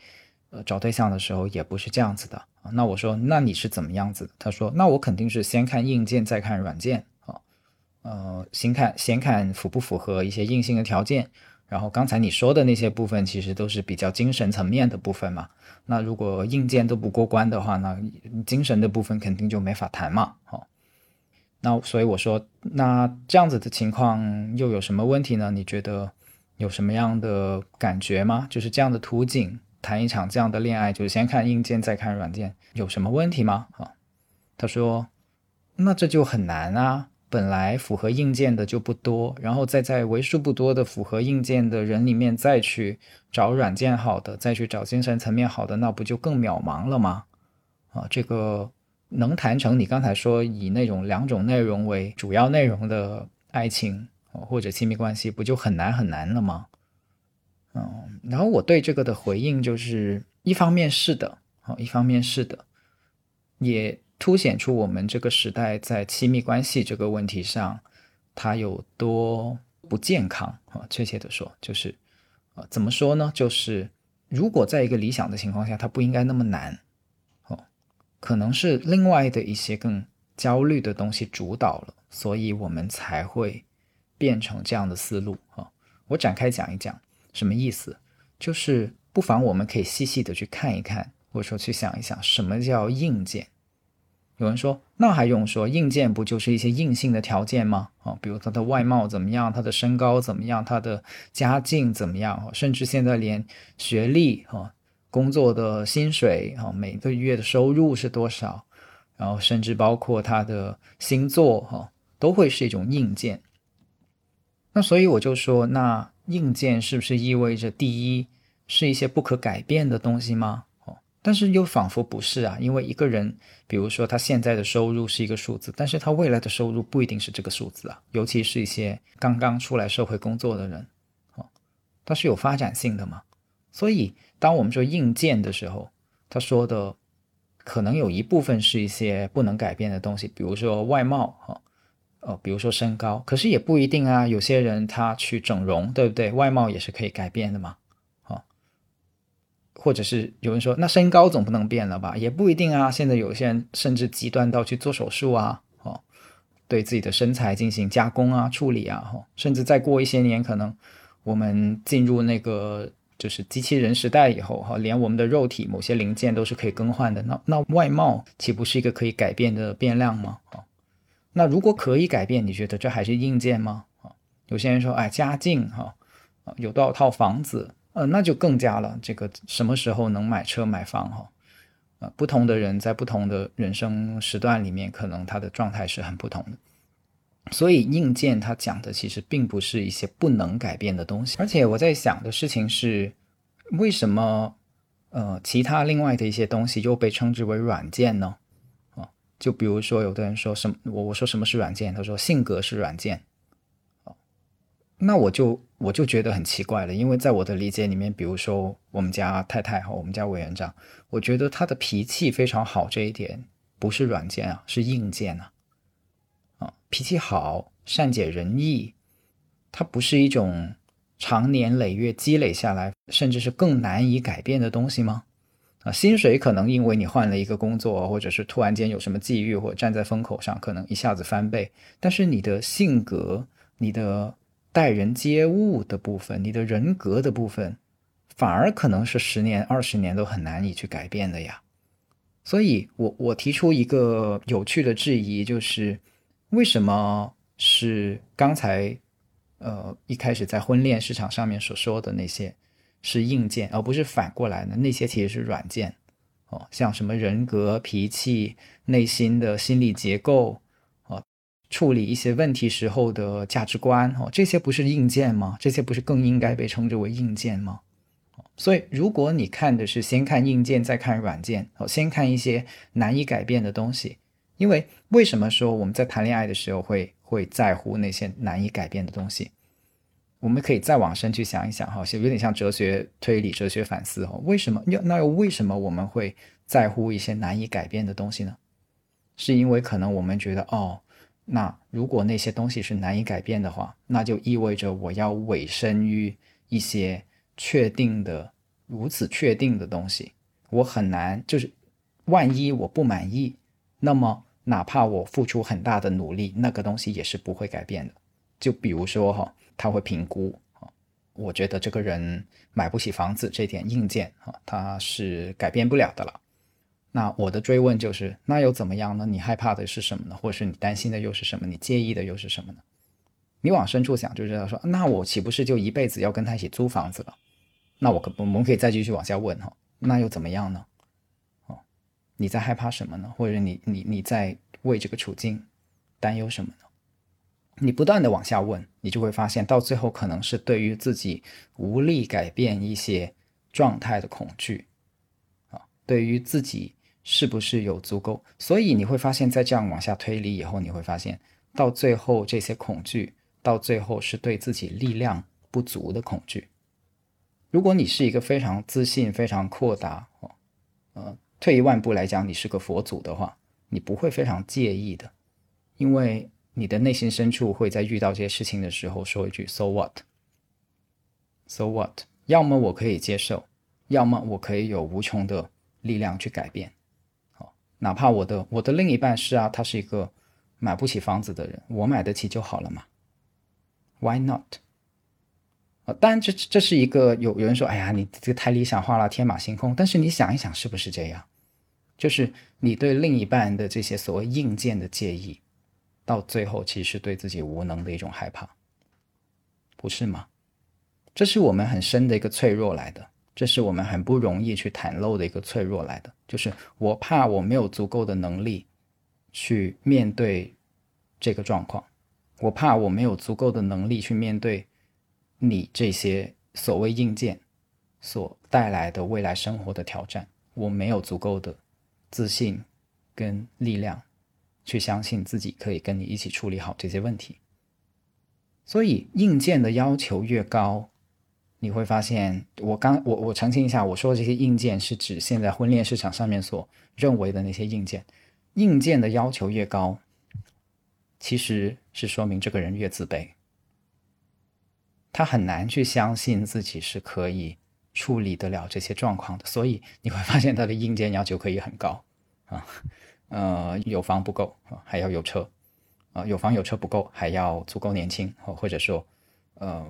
呃找对象的时候也不是这样子的。那我说，那你是怎么样子的？他说，那我肯定是先看硬件，再看软件。呃，先看先看符不符合一些硬性的条件，然后刚才你说的那些部分，其实都是比较精神层面的部分嘛。那如果硬件都不过关的话，那精神的部分肯定就没法谈嘛。好，那所以我说，那这样子的情况又有什么问题呢？你觉得有什么样的感觉吗？就是这样的途径谈一场这样的恋爱，就是先看硬件再看软件，有什么问题吗？啊，他说，那这就很难啊。本来符合硬件的就不多，然后再在为数不多的符合硬件的人里面再去找软件好的，再去找精神层面好的，那不就更渺茫了吗？啊，这个能谈成你刚才说以那种两种内容为主要内容的爱情或者亲密关系，不就很难很难了吗？嗯，然后我对这个的回应就是，一方面是的，好，一方面是的，也。凸显出我们这个时代在亲密关系这个问题上，它有多不健康啊！确切的说，就是啊，怎么说呢？就是如果在一个理想的情况下，它不应该那么难哦，可能是另外的一些更焦虑的东西主导了，所以我们才会变成这样的思路啊。我展开讲一讲什么意思，就是不妨我们可以细细的去看一看，或者说去想一想，什么叫硬件。有人说，那还用说？硬件不就是一些硬性的条件吗？啊，比如他的外貌怎么样，他的身高怎么样，他的家境怎么样，甚至现在连学历啊、工作的薪水啊、每个月的收入是多少，然后甚至包括他的星座哈，都会是一种硬件。那所以我就说，那硬件是不是意味着第一是一些不可改变的东西吗？哦但是又仿佛不是啊，因为一个人，比如说他现在的收入是一个数字，但是他未来的收入不一定是这个数字啊。尤其是一些刚刚出来社会工作的人，哦，他是有发展性的嘛。所以当我们说硬件的时候，他说的可能有一部分是一些不能改变的东西，比如说外貌，哈，哦，比如说身高，可是也不一定啊。有些人他去整容，对不对？外貌也是可以改变的嘛。或者是有人说，那身高总不能变了吧？也不一定啊。现在有些人甚至极端到去做手术啊，哦，对自己的身材进行加工啊、处理啊，哈，甚至再过一些年，可能我们进入那个就是机器人时代以后，哈，连我们的肉体某些零件都是可以更换的。那那外貌岂不是一个可以改变的变量吗？啊，那如果可以改变，你觉得这还是硬件吗？啊，有些人说，哎，家境哈，啊，有多少套房子？呃，那就更加了。这个什么时候能买车买房哈？呃，不同的人在不同的人生时段里面，可能他的状态是很不同的。所以硬件它讲的其实并不是一些不能改变的东西。而且我在想的事情是，为什么呃其他另外的一些东西又被称之为软件呢？啊，就比如说有的人说什么我我说什么是软件，他说性格是软件。那我就我就觉得很奇怪了，因为在我的理解里面，比如说我们家太太和我们家委员长，我觉得他的脾气非常好，这一点不是软件啊，是硬件啊。啊，脾气好，善解人意，它不是一种长年累月积累下来，甚至是更难以改变的东西吗？啊，薪水可能因为你换了一个工作，或者是突然间有什么际遇，或站在风口上，可能一下子翻倍，但是你的性格，你的。待人接物的部分，你的人格的部分，反而可能是十年、二十年都很难以去改变的呀。所以，我我提出一个有趣的质疑，就是为什么是刚才呃一开始在婚恋市场上面所说的那些是硬件，而不是反过来呢？那些其实是软件哦，像什么人格、脾气、内心的心理结构。处理一些问题时候的价值观哦，这些不是硬件吗？这些不是更应该被称之为硬件吗？所以，如果你看的是先看硬件再看软件，哦，先看一些难以改变的东西，因为为什么说我们在谈恋爱的时候会会在乎那些难以改变的东西？我们可以再往深去想一想哈，有点像哲学推理、哲学反思哦。为什么那又为什么我们会在乎一些难以改变的东西呢？是因为可能我们觉得哦。那如果那些东西是难以改变的话，那就意味着我要委身于一些确定的、如此确定的东西，我很难。就是万一我不满意，那么哪怕我付出很大的努力，那个东西也是不会改变的。就比如说哈，他会评估啊我觉得这个人买不起房子这点硬件啊，他是改变不了的了。那我的追问就是，那又怎么样呢？你害怕的是什么呢？或者是你担心的又是什么？你介意的又是什么呢？你往深处想，就知道说，那我岂不是就一辈子要跟他一起租房子了？那我可我们可以再继续往下问哈，那又怎么样呢？哦，你在害怕什么呢？或者你你你在为这个处境担忧什么呢？你不断的往下问，你就会发现，到最后可能是对于自己无力改变一些状态的恐惧啊，对于自己。是不是有足够？所以你会发现，在这样往下推理以后，你会发现，到最后这些恐惧，到最后是对自己力量不足的恐惧。如果你是一个非常自信、非常阔达，哦，呃，退一万步来讲，你是个佛祖的话，你不会非常介意的，因为你的内心深处会在遇到这些事情的时候说一句 “So what？So what？” 要么我可以接受，要么我可以有无穷的力量去改变。哪怕我的我的另一半是啊，他是一个买不起房子的人，我买得起就好了嘛？Why not？啊，当然这这是一个有有人说，哎呀，你这个太理想化了，天马行空。但是你想一想，是不是这样？就是你对另一半的这些所谓硬件的介意，到最后其实对自己无能的一种害怕，不是吗？这是我们很深的一个脆弱来的。这是我们很不容易去袒露的一个脆弱来的，就是我怕我没有足够的能力去面对这个状况，我怕我没有足够的能力去面对你这些所谓硬件所带来的未来生活的挑战，我没有足够的自信跟力量去相信自己可以跟你一起处理好这些问题，所以硬件的要求越高。你会发现，我刚我我澄清一下，我说的这些硬件是指现在婚恋市场上面所认为的那些硬件。硬件的要求越高，其实是说明这个人越自卑，他很难去相信自己是可以处理得了这些状况的。所以你会发现他的硬件要求可以很高啊，呃，有房不够，还要有车啊，有房有车不够，还要足够年轻或者说，呃。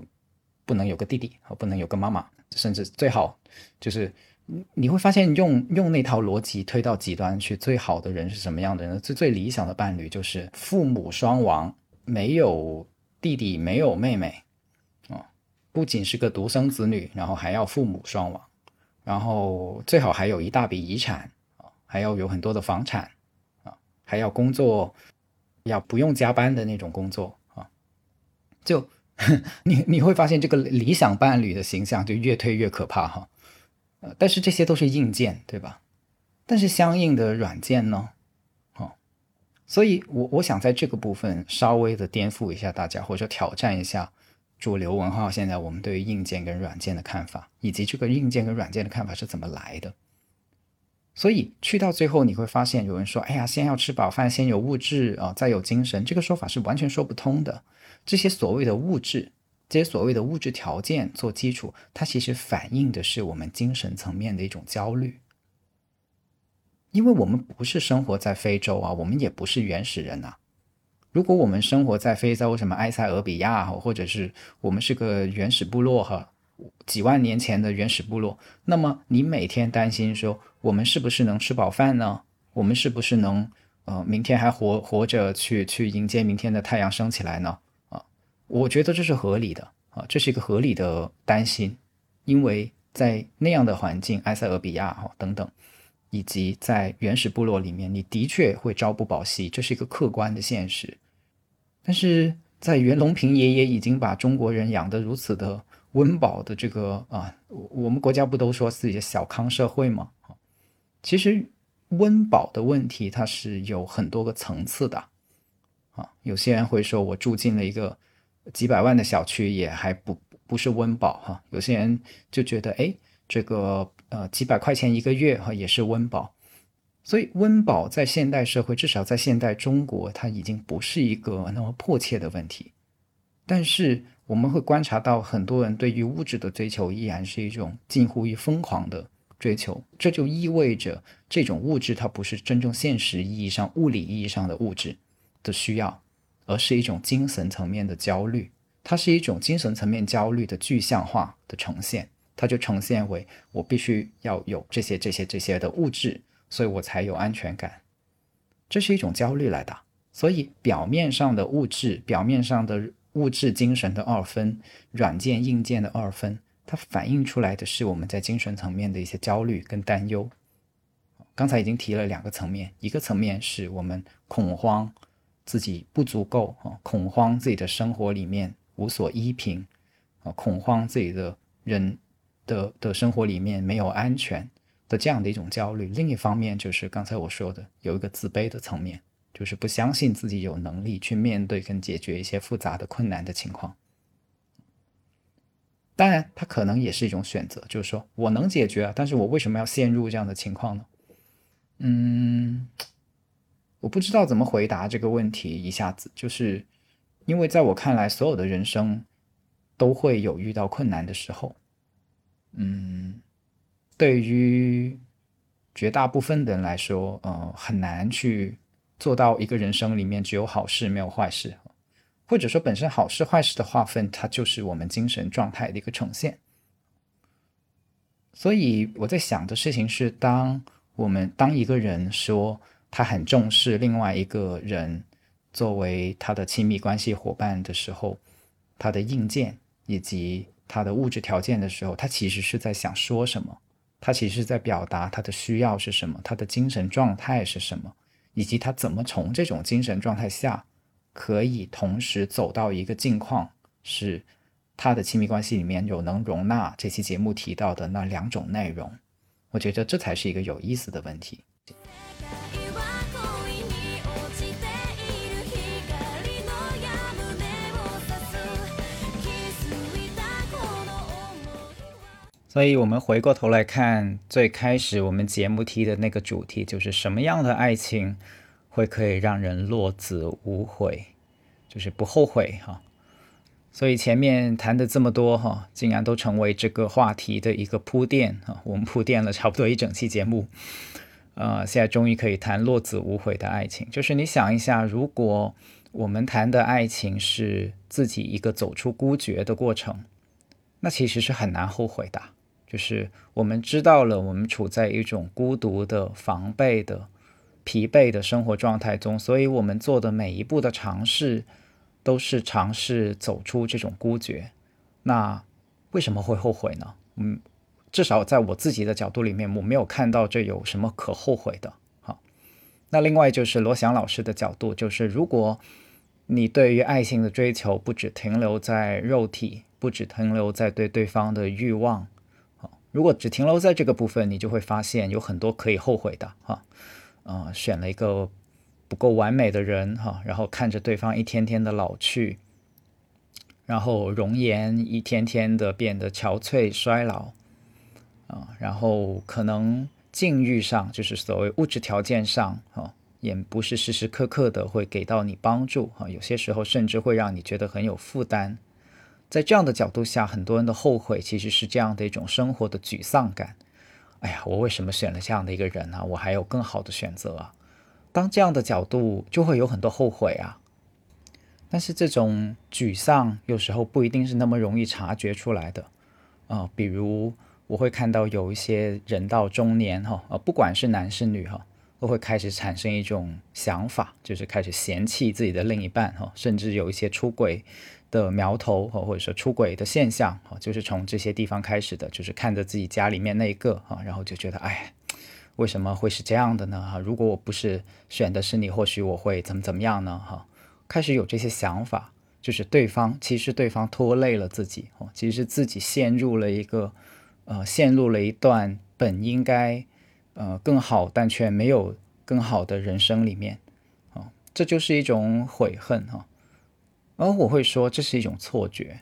不能有个弟弟，和不能有个妈妈，甚至最好就是你会发现，用用那套逻辑推到极端去，最好的人是什么样的人？最最理想的伴侣就是父母双亡，没有弟弟，没有妹妹，啊，不仅是个独生子女，然后还要父母双亡，然后最好还有一大笔遗产啊，还要有很多的房产啊，还要工作，要不用加班的那种工作啊，就。你你会发现这个理想伴侣的形象就越推越可怕哈，呃，但是这些都是硬件对吧？但是相应的软件呢？哦，所以我我想在这个部分稍微的颠覆一下大家，或者挑战一下主流文化现在我们对于硬件跟软件的看法，以及这个硬件跟软件的看法是怎么来的。所以去到最后你会发现，有人说：“哎呀，先要吃饱饭，先有物质啊，再有精神。”这个说法是完全说不通的。这些所谓的物质，这些所谓的物质条件做基础，它其实反映的是我们精神层面的一种焦虑。因为我们不是生活在非洲啊，我们也不是原始人呐。如果我们生活在非洲，什么埃塞俄比亚，或者是我们是个原始部落哈，几万年前的原始部落，那么你每天担心说，我们是不是能吃饱饭呢？我们是不是能呃明天还活活着去去迎接明天的太阳升起来呢？我觉得这是合理的啊，这是一个合理的担心，因为在那样的环境，埃塞俄比亚哈等等，以及在原始部落里面，你的确会朝不保夕，这是一个客观的现实。但是在袁隆平爷爷已经把中国人养得如此的温饱的这个啊，我们国家不都说自己的小康社会吗？其实温饱的问题它是有很多个层次的啊，有些人会说我住进了一个。几百万的小区也还不不是温饱哈，有些人就觉得哎，这个呃几百块钱一个月哈也是温饱，所以温饱在现代社会，至少在现代中国，它已经不是一个那么迫切的问题。但是我们会观察到，很多人对于物质的追求依然是一种近乎于疯狂的追求，这就意味着这种物质它不是真正现实意义上、物理意义上的物质的需要。而是一种精神层面的焦虑，它是一种精神层面焦虑的具象化的呈现，它就呈现为我必须要有这些这些这些的物质，所以我才有安全感。这是一种焦虑来的。所以表面上的物质，表面上的物质精神的二分，软件硬件的二分，它反映出来的是我们在精神层面的一些焦虑跟担忧。刚才已经提了两个层面，一个层面是我们恐慌自己不足够啊，恐慌自己的生活里面无所依凭啊，恐慌自己的人的的生活里面没有安全的这样的一种焦虑。另一方面就是刚才我说的有一个自卑的层面，就是不相信自己有能力去面对跟解决一些复杂的困难的情况。当然，它可能也是一种选择，就是说我能解决啊，但是我为什么要陷入这样的情况呢？嗯，我不知道怎么回答这个问题。一下子就是，因为在我看来，所有的人生都会有遇到困难的时候。嗯，对于绝大部分的人来说，呃，很难去做到一个人生里面只有好事没有坏事，或者说本身好事坏事的划分，它就是我们精神状态的一个呈现。所以我在想的事情是当。我们当一个人说他很重视另外一个人作为他的亲密关系伙伴的时候，他的硬件以及他的物质条件的时候，他其实是在想说什么？他其实是在表达他的需要是什么？他的精神状态是什么？以及他怎么从这种精神状态下可以同时走到一个境况，是他的亲密关系里面有能容纳这期节目提到的那两种内容？我觉得这才是一个有意思的问题。所以，我们回过头来看最开始我们节目提的那个主题，就是什么样的爱情会可以让人落子无悔，就是不后悔哈。所以前面谈的这么多哈，竟然都成为这个话题的一个铺垫哈。我们铺垫了差不多一整期节目，呃，现在终于可以谈落子无悔的爱情。就是你想一下，如果我们谈的爱情是自己一个走出孤绝的过程，那其实是很难后悔的。就是我们知道了，我们处在一种孤独的、防备的、疲惫的生活状态中，所以我们做的每一步的尝试。都是尝试走出这种孤绝，那为什么会后悔呢？嗯，至少在我自己的角度里面，我没有看到这有什么可后悔的。好，那另外就是罗翔老师的角度，就是如果你对于爱情的追求不只停留在肉体，不只停留在对对方的欲望，如果只停留在这个部分，你就会发现有很多可以后悔的。哈，啊，选了一个。不够完美的人哈，然后看着对方一天天的老去，然后容颜一天天的变得憔悴衰老啊，然后可能境遇上就是所谓物质条件上哈，也不是时时刻刻的会给到你帮助哈，有些时候甚至会让你觉得很有负担。在这样的角度下，很多人的后悔其实是这样的一种生活的沮丧感。哎呀，我为什么选了这样的一个人呢？我还有更好的选择啊。当这样的角度就会有很多后悔啊，但是这种沮丧有时候不一定是那么容易察觉出来的啊。比如我会看到有一些人到中年哈，呃，不管是男是女哈，都会开始产生一种想法，就是开始嫌弃自己的另一半哈，甚至有一些出轨的苗头，或者说出轨的现象，就是从这些地方开始的，就是看着自己家里面那一个哈，然后就觉得哎。为什么会是这样的呢？哈，如果我不是选的是你，或许我会怎么怎么样呢？哈，开始有这些想法，就是对方其实对方拖累了自己，哦，其实是自己陷入了一个，呃，陷入了一段本应该，呃，更好但却没有更好的人生里面，啊，这就是一种悔恨哈。而我会说这是一种错觉，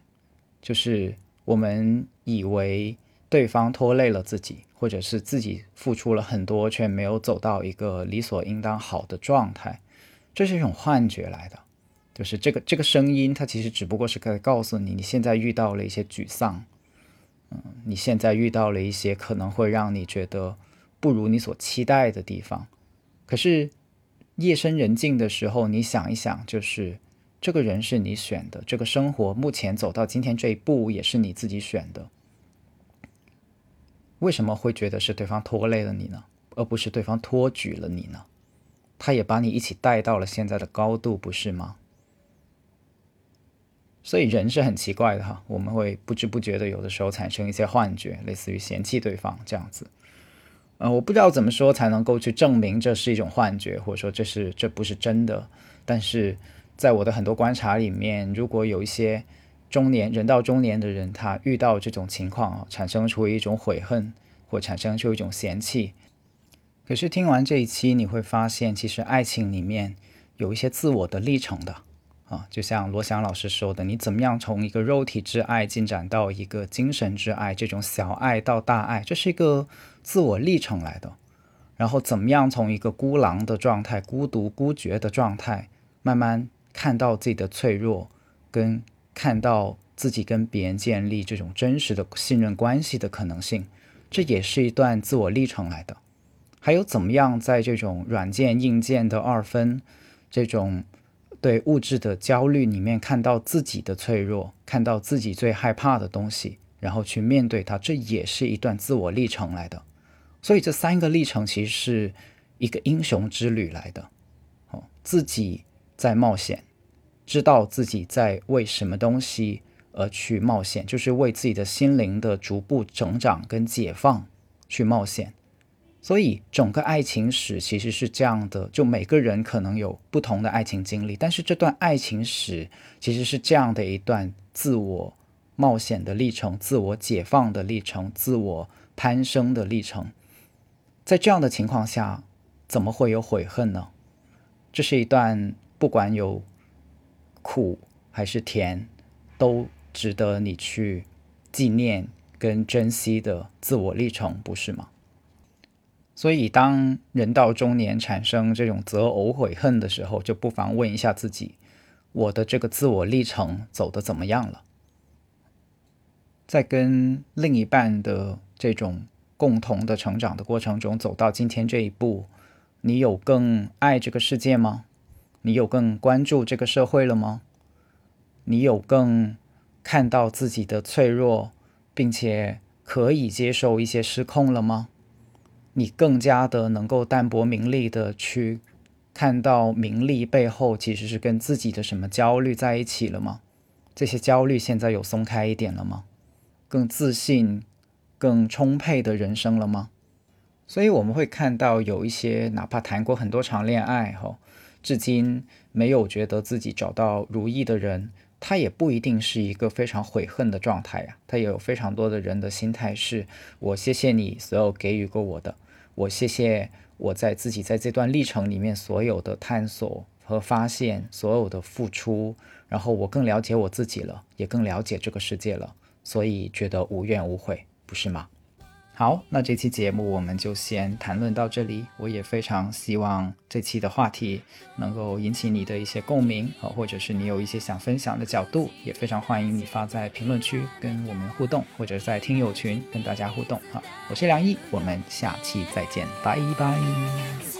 就是我们以为。对方拖累了自己，或者是自己付出了很多，却没有走到一个理所应当好的状态，这是一种幻觉来的。就是这个这个声音，它其实只不过是在告诉你，你现在遇到了一些沮丧，嗯，你现在遇到了一些可能会让你觉得不如你所期待的地方。可是夜深人静的时候，你想一想，就是这个人是你选的，这个生活目前走到今天这一步也是你自己选的。为什么会觉得是对方拖累了你呢？而不是对方托举了你呢？他也把你一起带到了现在的高度，不是吗？所以人是很奇怪的哈，我们会不知不觉的有的时候产生一些幻觉，类似于嫌弃对方这样子。呃，我不知道怎么说才能够去证明这是一种幻觉，或者说这是这不是真的。但是在我的很多观察里面，如果有一些中年人到中年的人，他遇到这种情况啊，产生出一种悔恨，或产生出一种嫌弃。可是听完这一期，你会发现，其实爱情里面有一些自我的历程的啊，就像罗翔老师说的，你怎么样从一个肉体之爱进展到一个精神之爱，这种小爱到大爱，这是一个自我历程来的。然后怎么样从一个孤狼的状态、孤独孤绝的状态，慢慢看到自己的脆弱，跟看到自己跟别人建立这种真实的信任关系的可能性，这也是一段自我历程来的。还有怎么样在这种软件硬件的二分，这种对物质的焦虑里面看到自己的脆弱，看到自己最害怕的东西，然后去面对它，这也是一段自我历程来的。所以这三个历程其实是一个英雄之旅来的。哦，自己在冒险，知道自己在为什么东西而去冒险，就是为自己的心灵的逐步成长跟解放去冒险。所以整个爱情史其实是这样的，就每个人可能有不同的爱情经历，但是这段爱情史其实是这样的一段自我冒险的历程、自我解放的历程、自我攀升的历程。在这样的情况下，怎么会有悔恨呢？这是一段不管有苦还是甜，都值得你去纪念跟珍惜的自我历程，不是吗？所以，当人到中年产生这种择偶悔恨的时候，就不妨问一下自己：我的这个自我历程走得怎么样了？在跟另一半的这种共同的成长的过程中，走到今天这一步，你有更爱这个世界吗？你有更关注这个社会了吗？你有更看到自己的脆弱，并且可以接受一些失控了吗？你更加的能够淡泊名利的去看到名利背后其实是跟自己的什么焦虑在一起了吗？这些焦虑现在有松开一点了吗？更自信、更充沛的人生了吗？所以我们会看到有一些哪怕谈过很多场恋爱后，至今没有觉得自己找到如意的人。他也不一定是一个非常悔恨的状态呀，他也有非常多的人的心态是：我谢谢你所有给予过我的，我谢谢我在自己在这段历程里面所有的探索和发现，所有的付出，然后我更了解我自己了，也更了解这个世界了，所以觉得无怨无悔，不是吗？好，那这期节目我们就先谈论到这里。我也非常希望这期的话题能够引起你的一些共鸣啊，或者是你有一些想分享的角度，也非常欢迎你发在评论区跟我们互动，或者在听友群跟大家互动啊。我是梁毅，我们下期再见，拜拜。